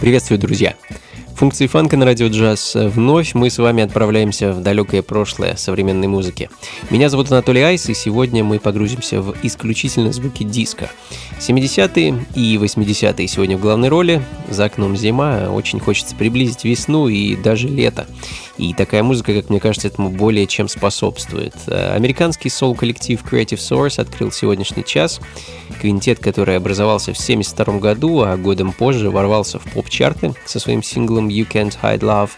Приветствую, друзья! Функции фанка на радио джаз. Вновь мы с вами отправляемся в далекое прошлое современной музыки. Меня зовут Анатолий Айс, и сегодня мы погрузимся в исключительно звуки диска. 70-е и 80-е сегодня в главной роли. За окном зима, очень хочется приблизить весну и даже лето. И такая музыка, как мне кажется, этому более чем способствует. Американский сол-коллектив Creative Source открыл сегодняшний час. Квинтет, который образовался в 1972 году, а годом позже ворвался в поп-чарты со своим синглом You Can't Hide Love.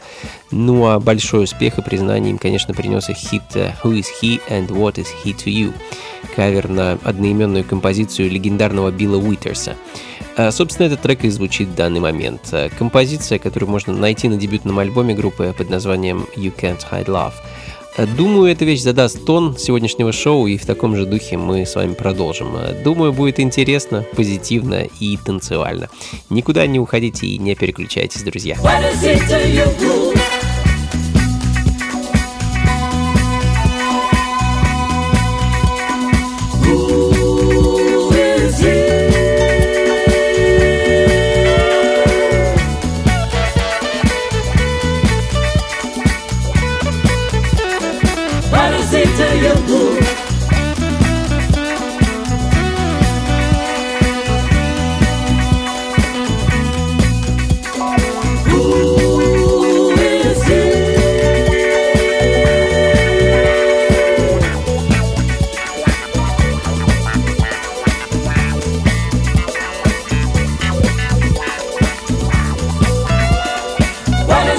Ну а большой успех и признание им, конечно, принес их хит Who is He and What is He to You? Кавер на одноименную композицию легендарного Билла Уитерса. А, собственно, этот трек и звучит в данный момент. А, композиция, которую можно найти на дебютном альбоме группы под названием You Can't Hide Love. Думаю, эта вещь задаст тон сегодняшнего шоу, и в таком же духе мы с вами продолжим. Думаю, будет интересно, позитивно и танцевально. Никуда не уходите и не переключайтесь, друзья.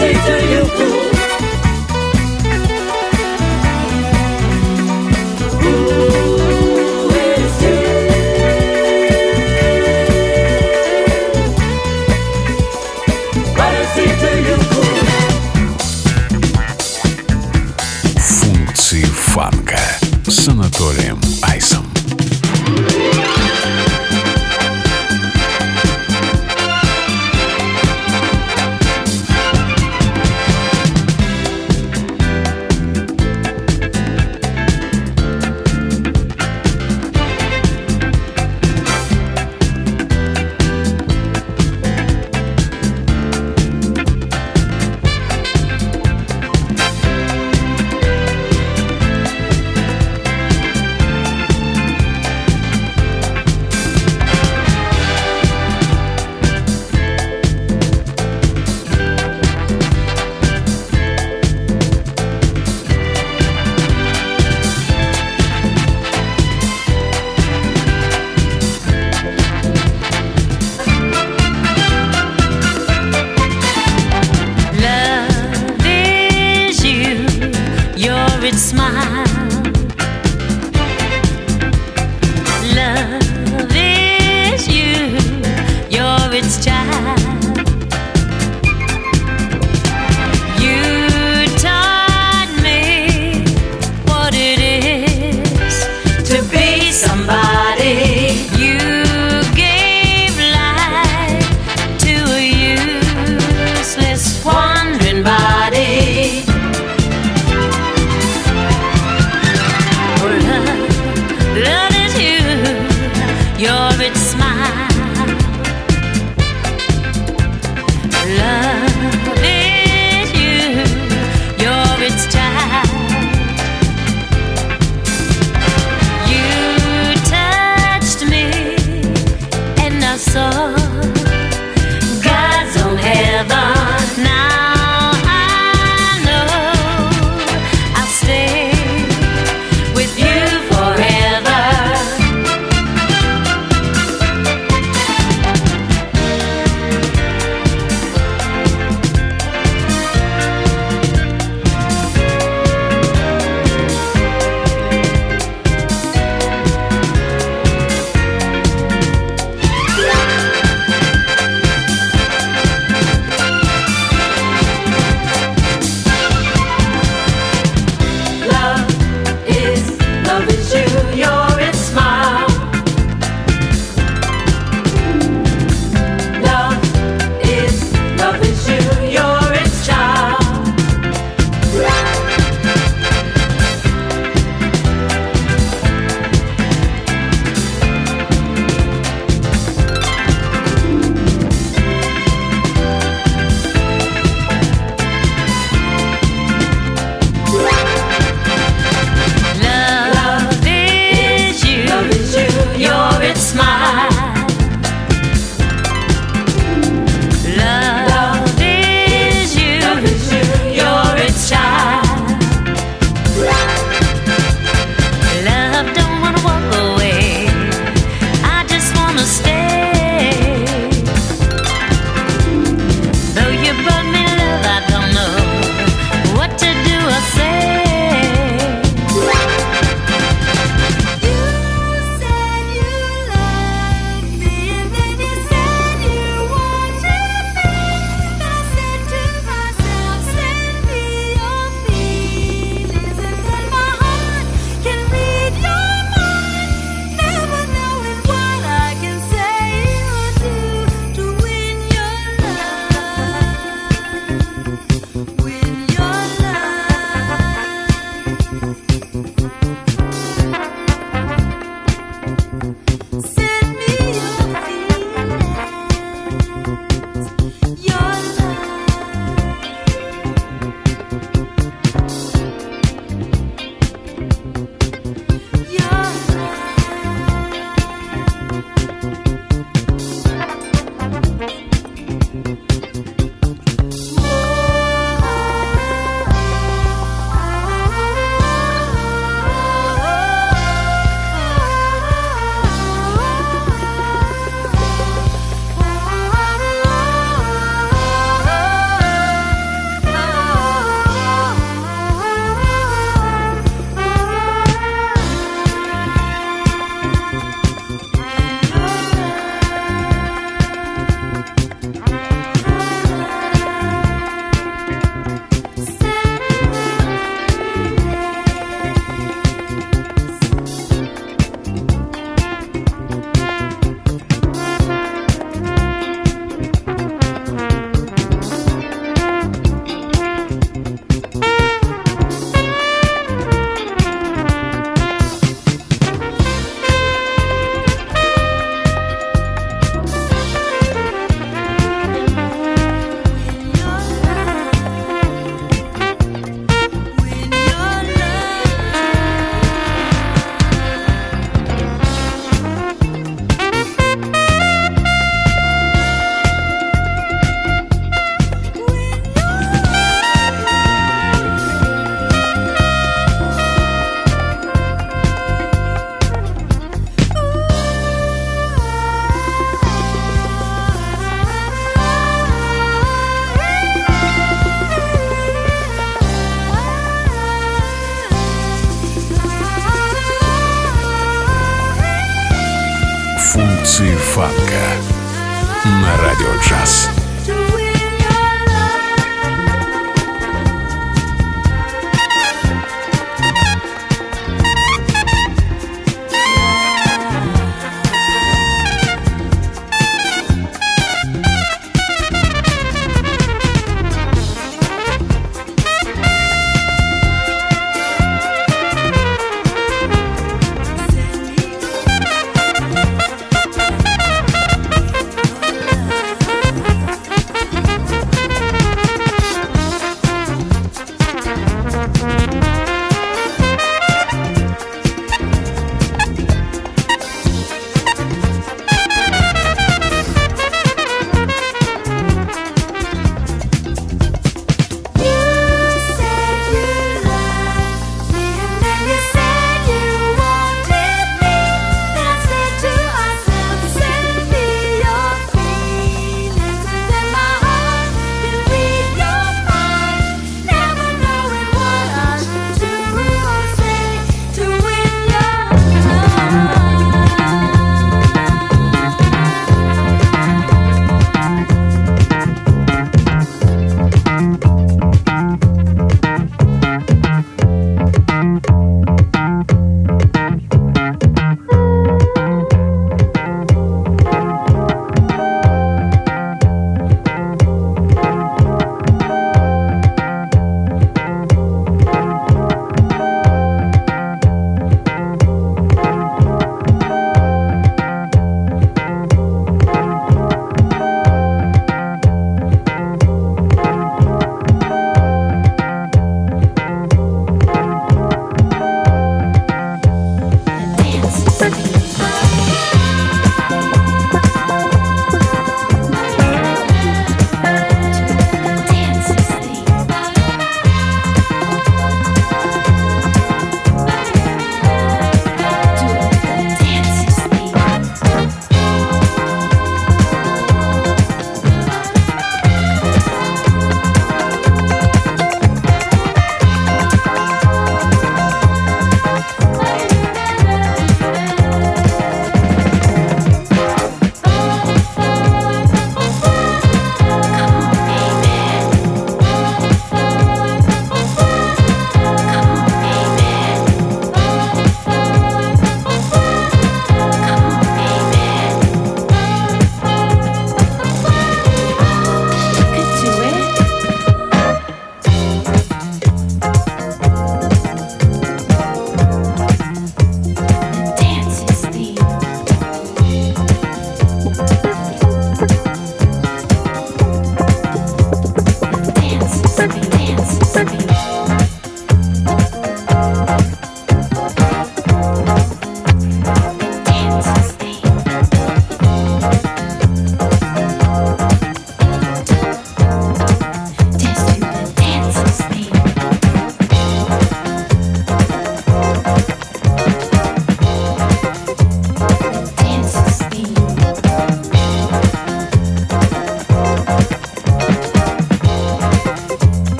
mercy to you.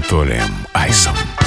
Анатолием Айсом.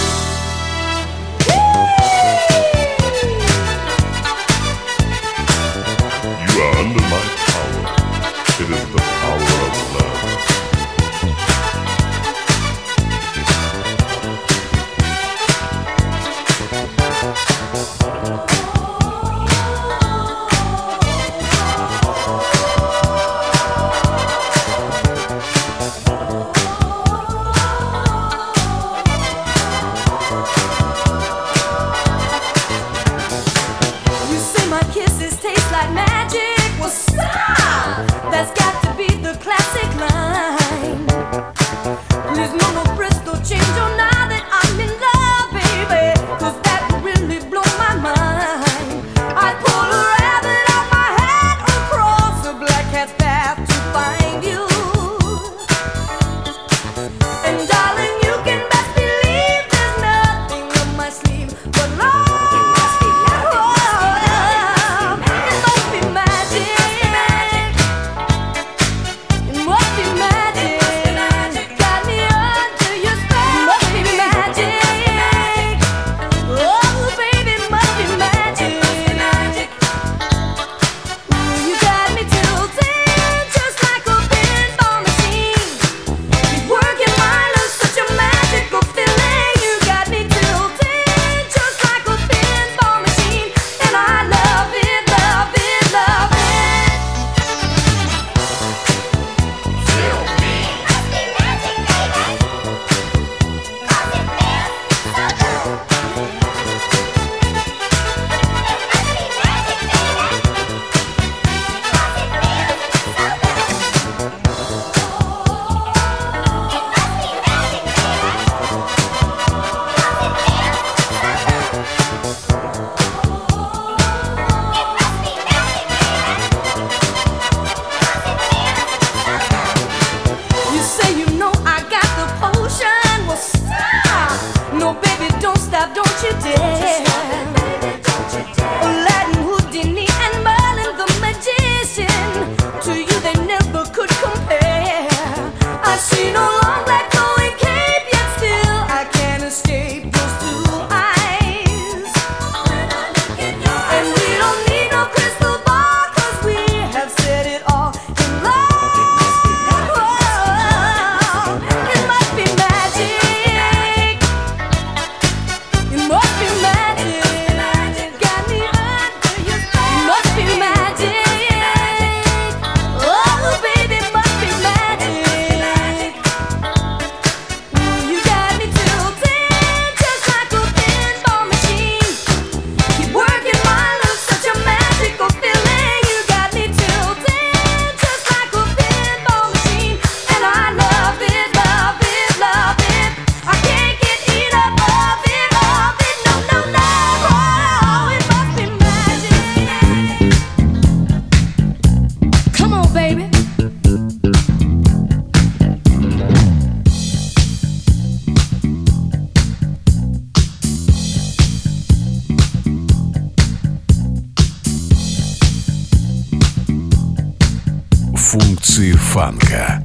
Функции фанка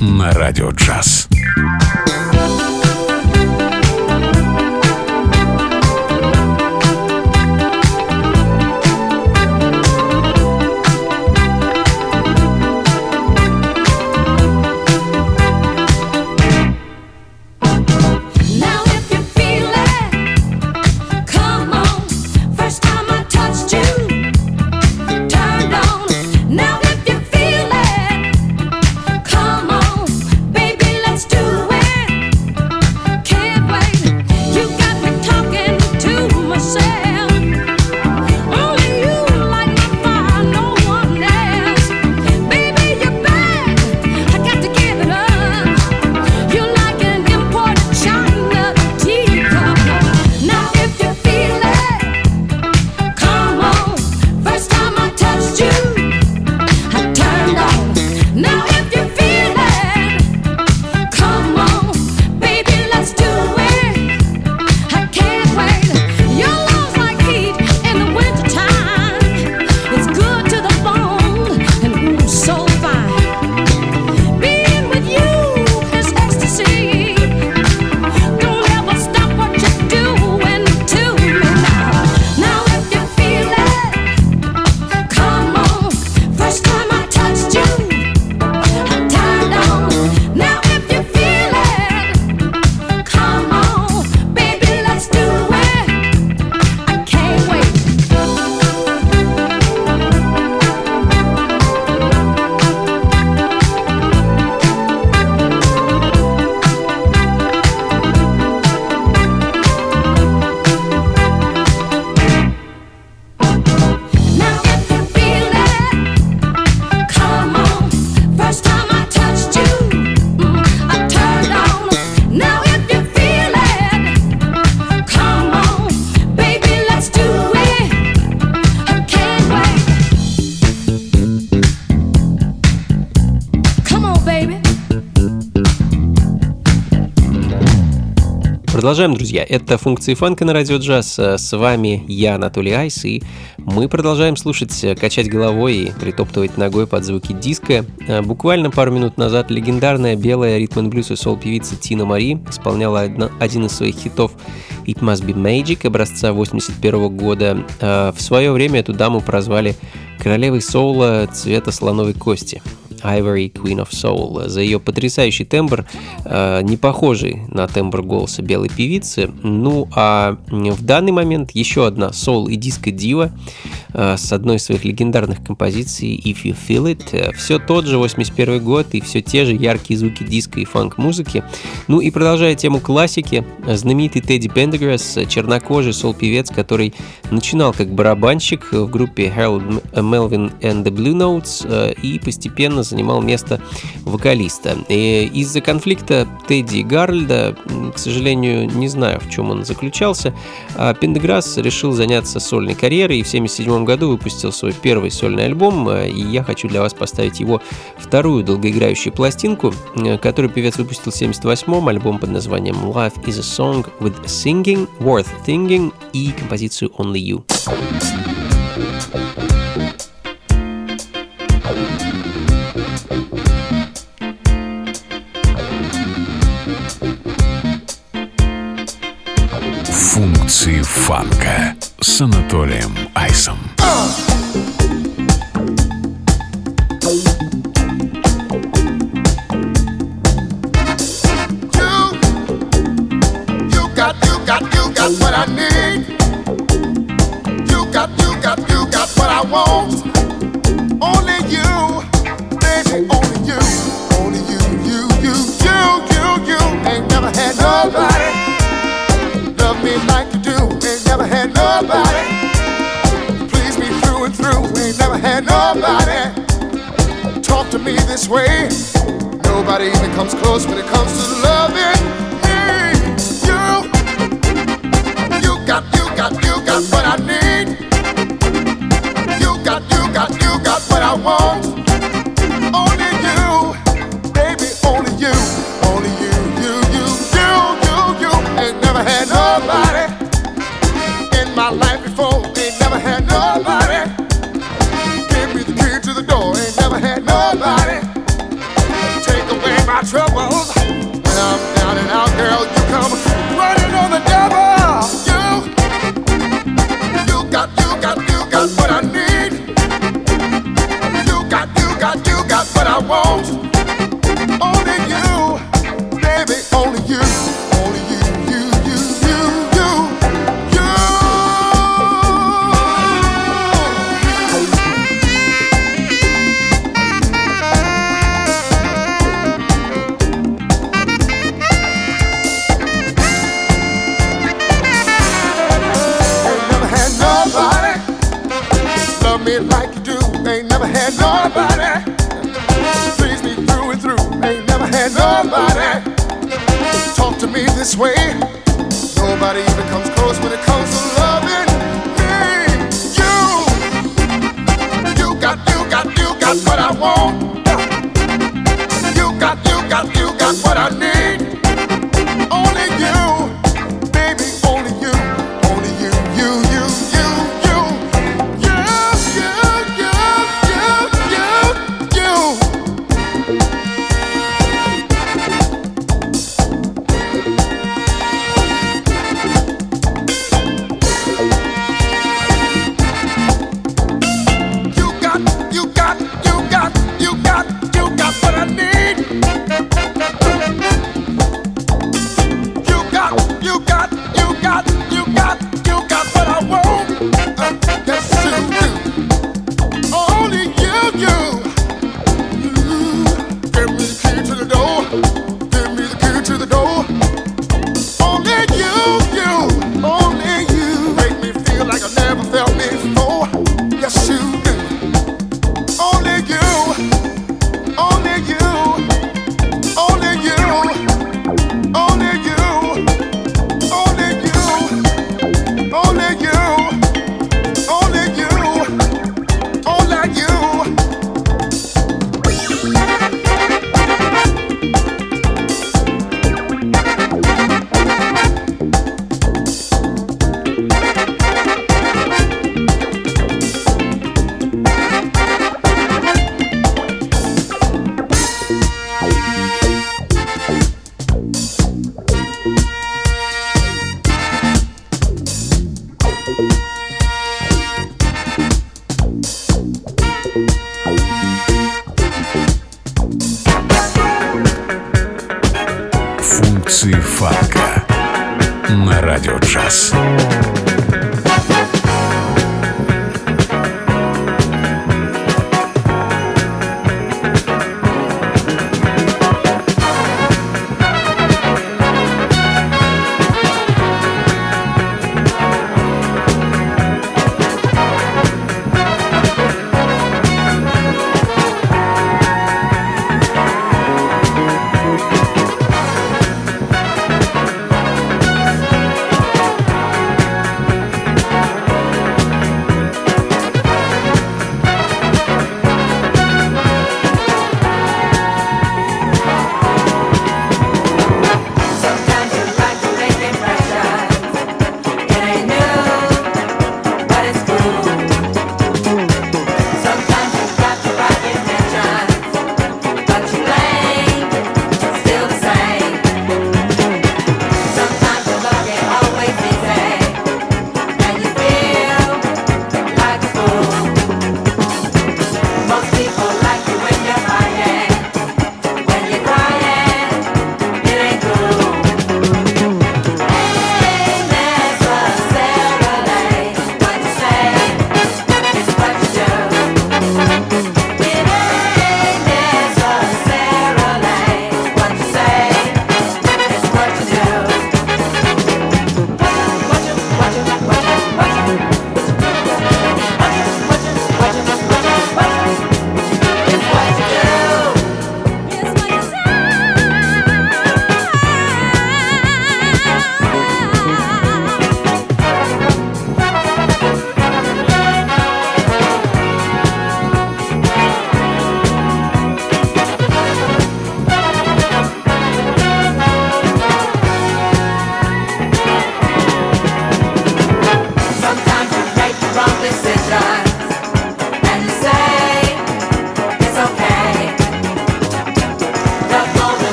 на радио джаз. Продолжаем, друзья. Это функции фанка на радио джаз. С вами я, Анатолий Айс, и мы продолжаем слушать, качать головой и притоптывать ногой под звуки диска. Буквально пару минут назад легендарная белая ритм блюз и сол певица Тина Мари исполняла один из своих хитов It Must Be Magic образца 81 года. В свое время эту даму прозвали королевой соула цвета слоновой кости. Ivory Queen of Soul за ее потрясающий тембр, э, не похожий на тембр голоса белой певицы. Ну а в данный момент еще одна соул и диско-дива э, с одной из своих легендарных композиций If You Feel It. Э, все тот же 81 год и все те же яркие звуки диска и фанк-музыки. Ну и продолжая тему классики, знаменитый Тедди Пендеграсс, чернокожий сол-певец, который начинал как барабанщик в группе Harold Melvin and the Blue Notes и постепенно занимал место вокалиста. И из-за конфликта Тедди и Гарльда, к сожалению, не знаю, в чем он заключался, а Пендеграсс решил заняться сольной карьерой и в 1977 году выпустил свой первый сольный альбом, и я хочу для вас поставить его вторую долгоиграющую пластинку, которую певец выпустил в 1978 альбом под названием Life is a Song with Singing, Worth Thinking и композицию Only You. фанка с Анатолием Айсом. what I need. You got, you got, you got what I want. Way. Nobody even comes close when it comes to loving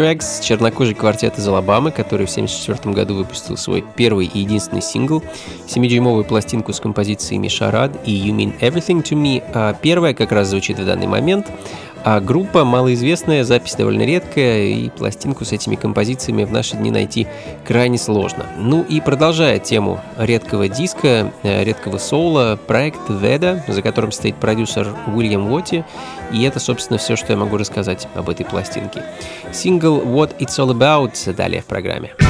Tracks, чернокожий квартет из Алабамы, который в 1974 году выпустил свой первый и единственный сингл, 7-дюймовую пластинку с композициями «Шарад» и «You Mean Everything to Me», а первая как раз звучит в данный момент — а группа малоизвестная, запись довольно редкая, и пластинку с этими композициями в наши дни найти крайне сложно. Ну и продолжая тему редкого диска, э, редкого соло, проект Веда, за которым стоит продюсер Уильям Уотти, и это, собственно, все, что я могу рассказать об этой пластинке. Сингл «What It's All About» далее в. Программе.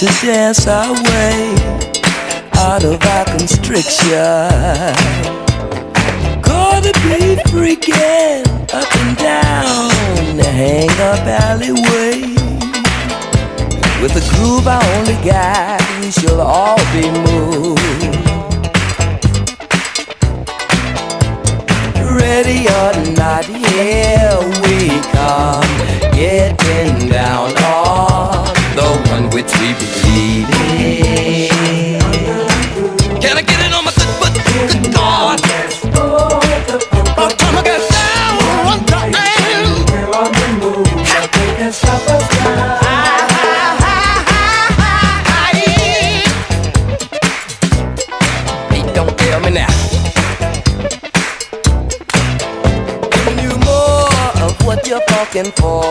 To dance our way out of our constriction. Gonna be freaking up and down the hang up alleyway. With a groove I only got, we shall all be moved. Ready or not, here we come, getting down on the one which we believe. Can I get it on my good foot? Good God. The time I get down one time, Hey, don't tell me now. Giving you more of what you're fucking for.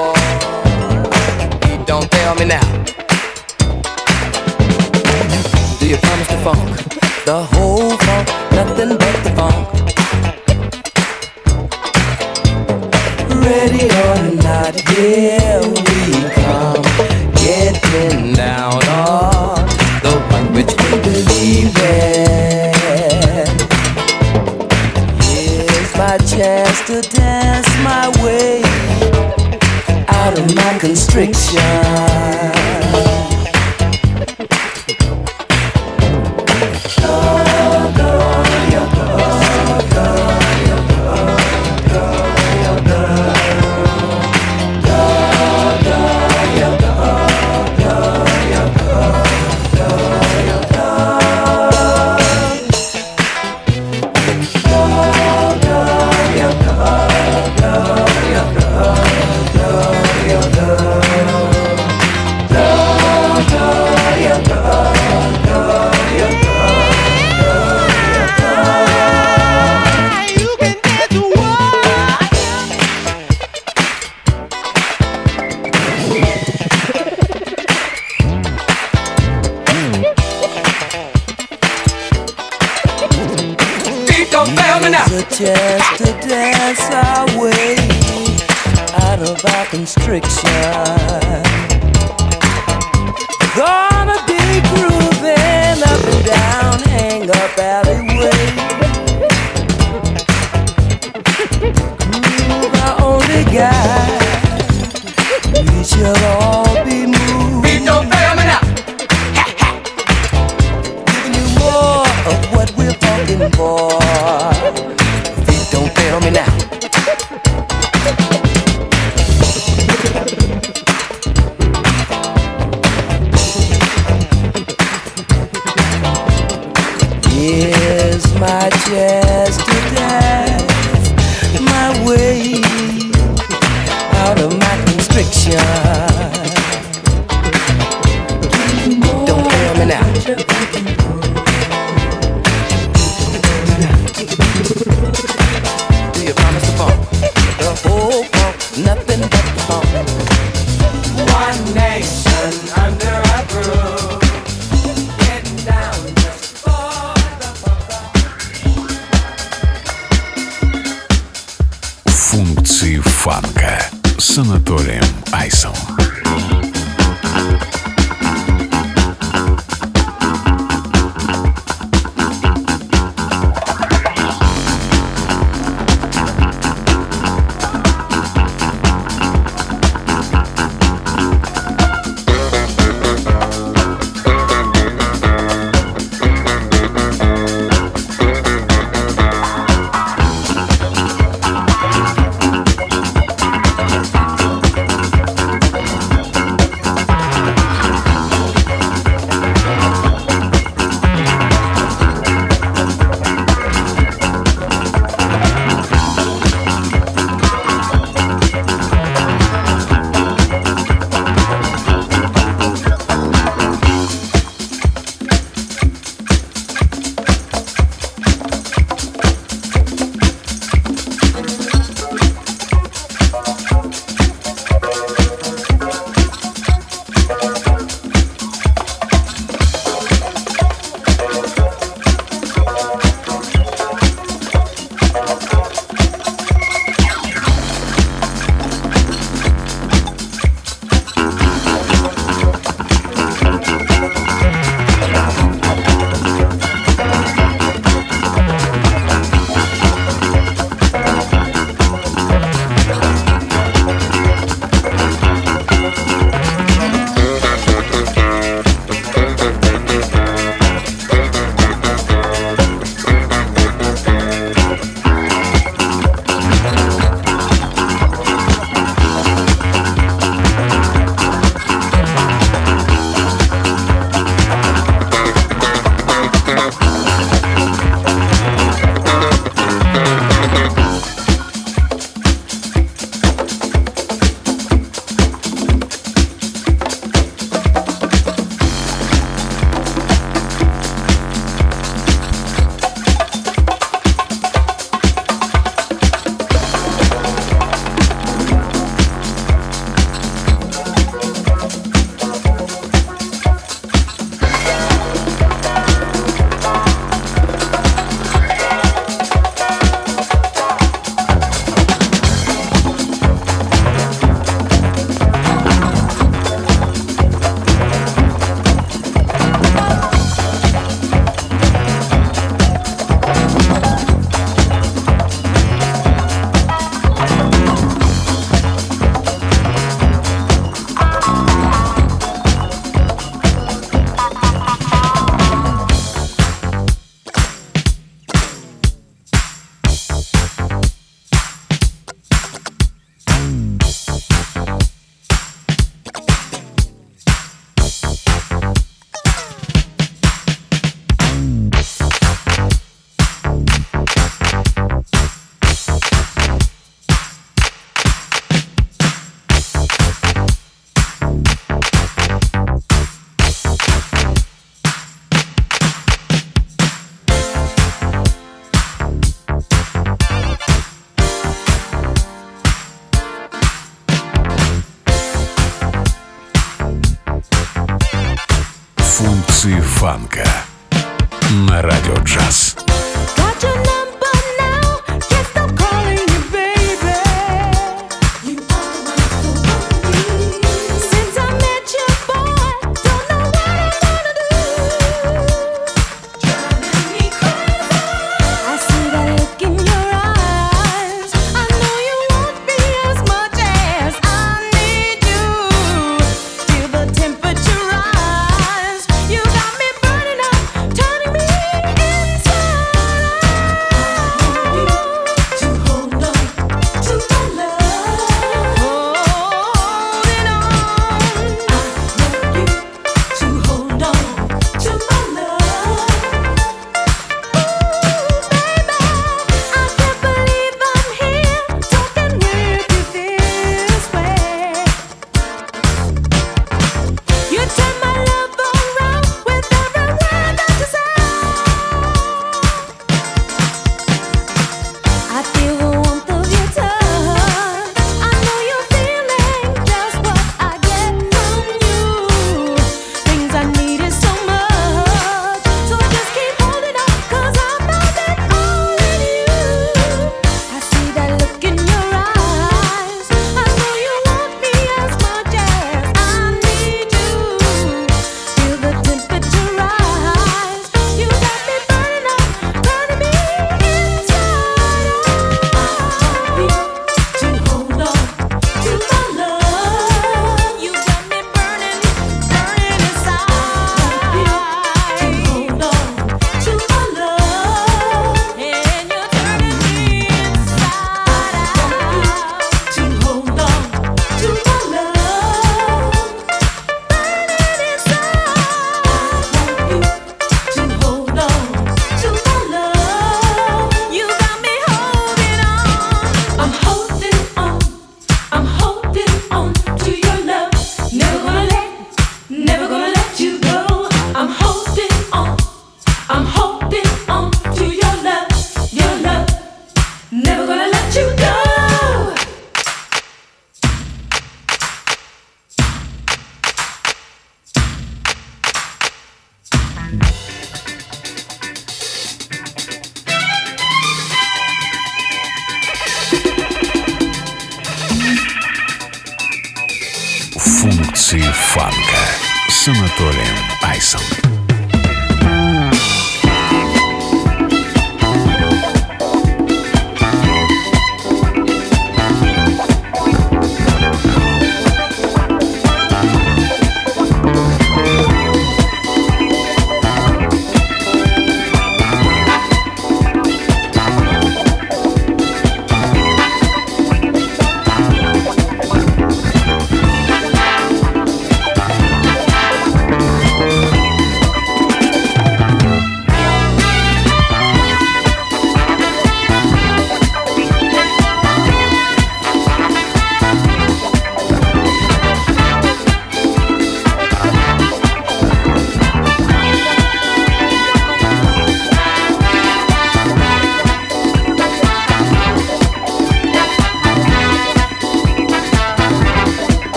Функции фанка с Анатолием Айсом.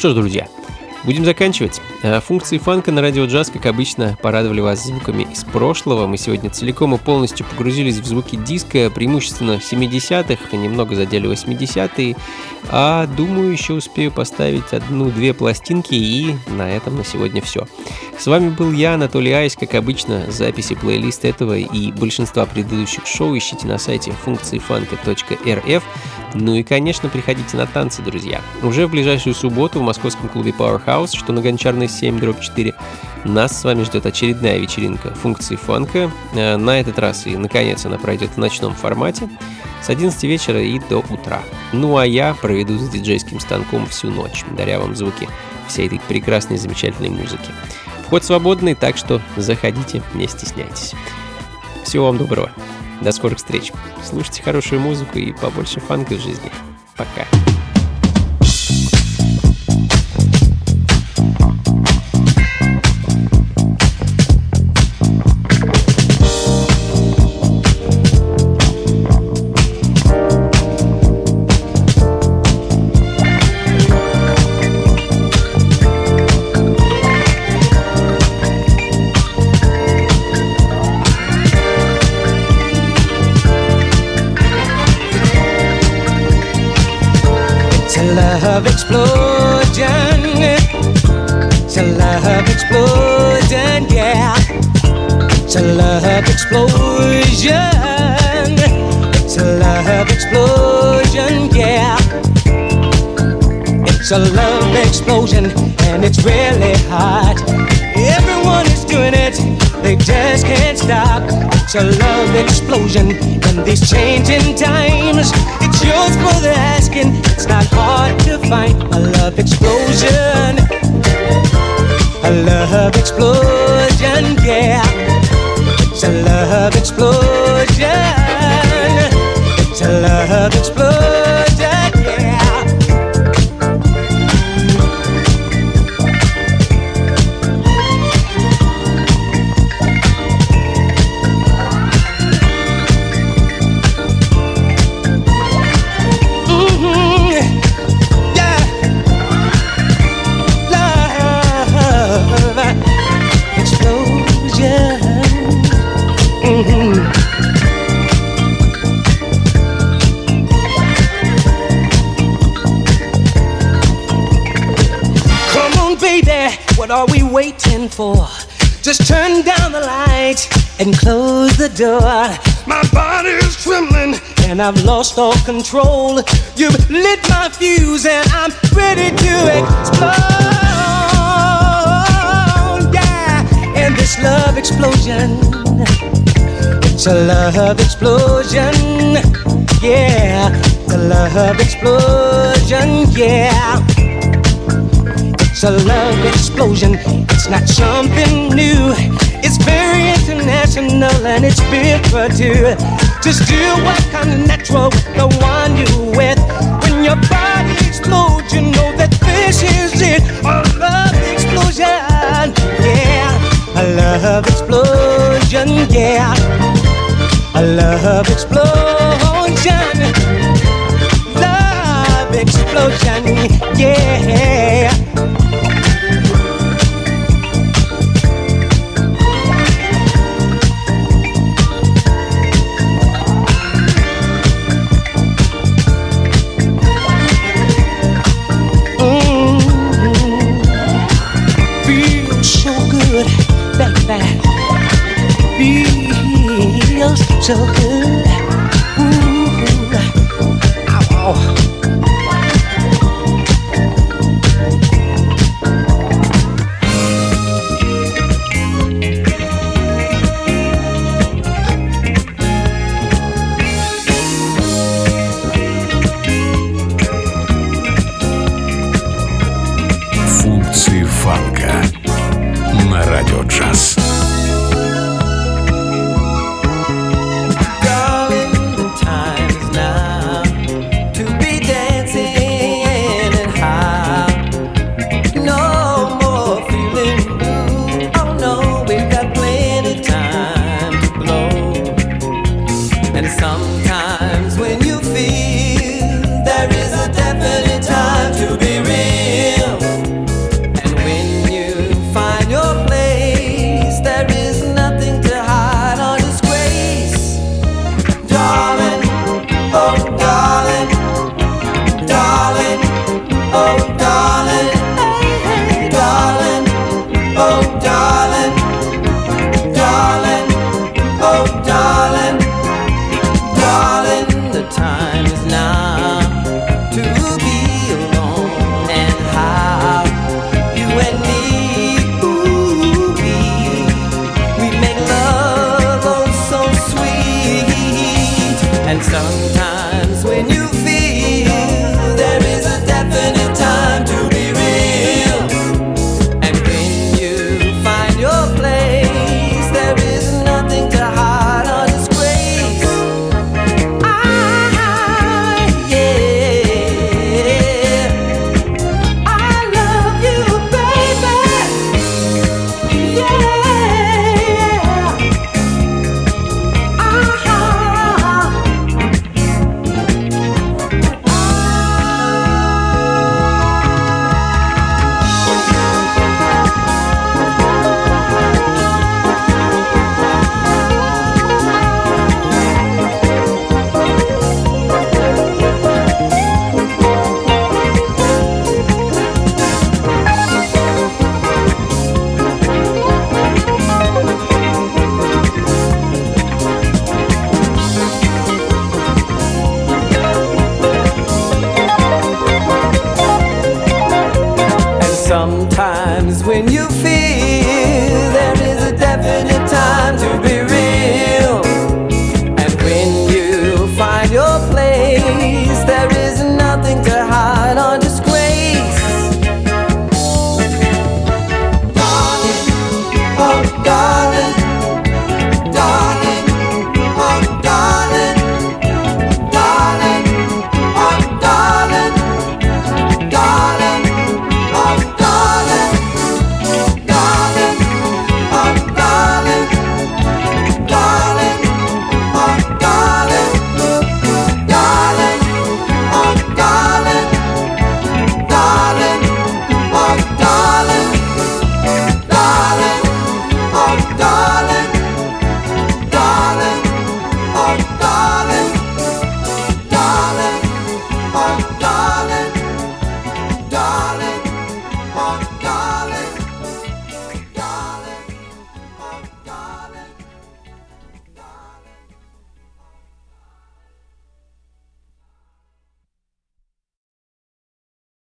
Что ж, друзья, Будем заканчивать. Э, Функции фанка на радио джаз, как обычно, порадовали вас звуками из прошлого. Мы сегодня целиком и полностью погрузились в звуки диска, преимущественно 70-х, немного задели 80-е. А думаю, еще успею поставить одну-две пластинки, и на этом на сегодня все. С вами был я, Анатолий Айс. Как обычно, записи плейлиста этого и большинства предыдущих шоу ищите на сайте функциифанка.рф. Ну и, конечно, приходите на танцы, друзья. Уже в ближайшую субботу в московском клубе Powerhouse, что на Гончарной 7, дробь 4, нас с вами ждет очередная вечеринка функции фанка. Э, На этот раз и, наконец, она пройдет в ночном формате с 11 вечера и до утра. Ну а я проведу с диджейским станком всю ночь, даря вам звуки всей этой прекрасной, замечательной музыки. Вход свободный, так что заходите, не стесняйтесь. Всего вам доброго. До скорых встреч. Слушайте хорошую музыку и побольше фанка в жизни. Пока. Explosion. It's a love explosion, yeah. It's a love explosion, and it's really hot. Everyone is doing it, they just can't stop. It's a love explosion in these changing times. It's yours for the asking. It's not hard to find a love explosion. A love explosion, yeah. It's a love explosion. It's a love explosion, Just turn down the lights and close the door. My body is trembling and I've lost all control. You've lit my fuse and I'm ready to explode. Yeah, and this love explosion. It's a love explosion. Yeah, it's a love explosion. Yeah. It's a love explosion. It's not something new. It's very international and it's bigger too. Just do what comes natural with the one you with. When your body explodes, you know that this is it. A love explosion. Yeah. A love explosion. Yeah. A love explosion. Love explosion. Yeah. So good. Ooh. Ow.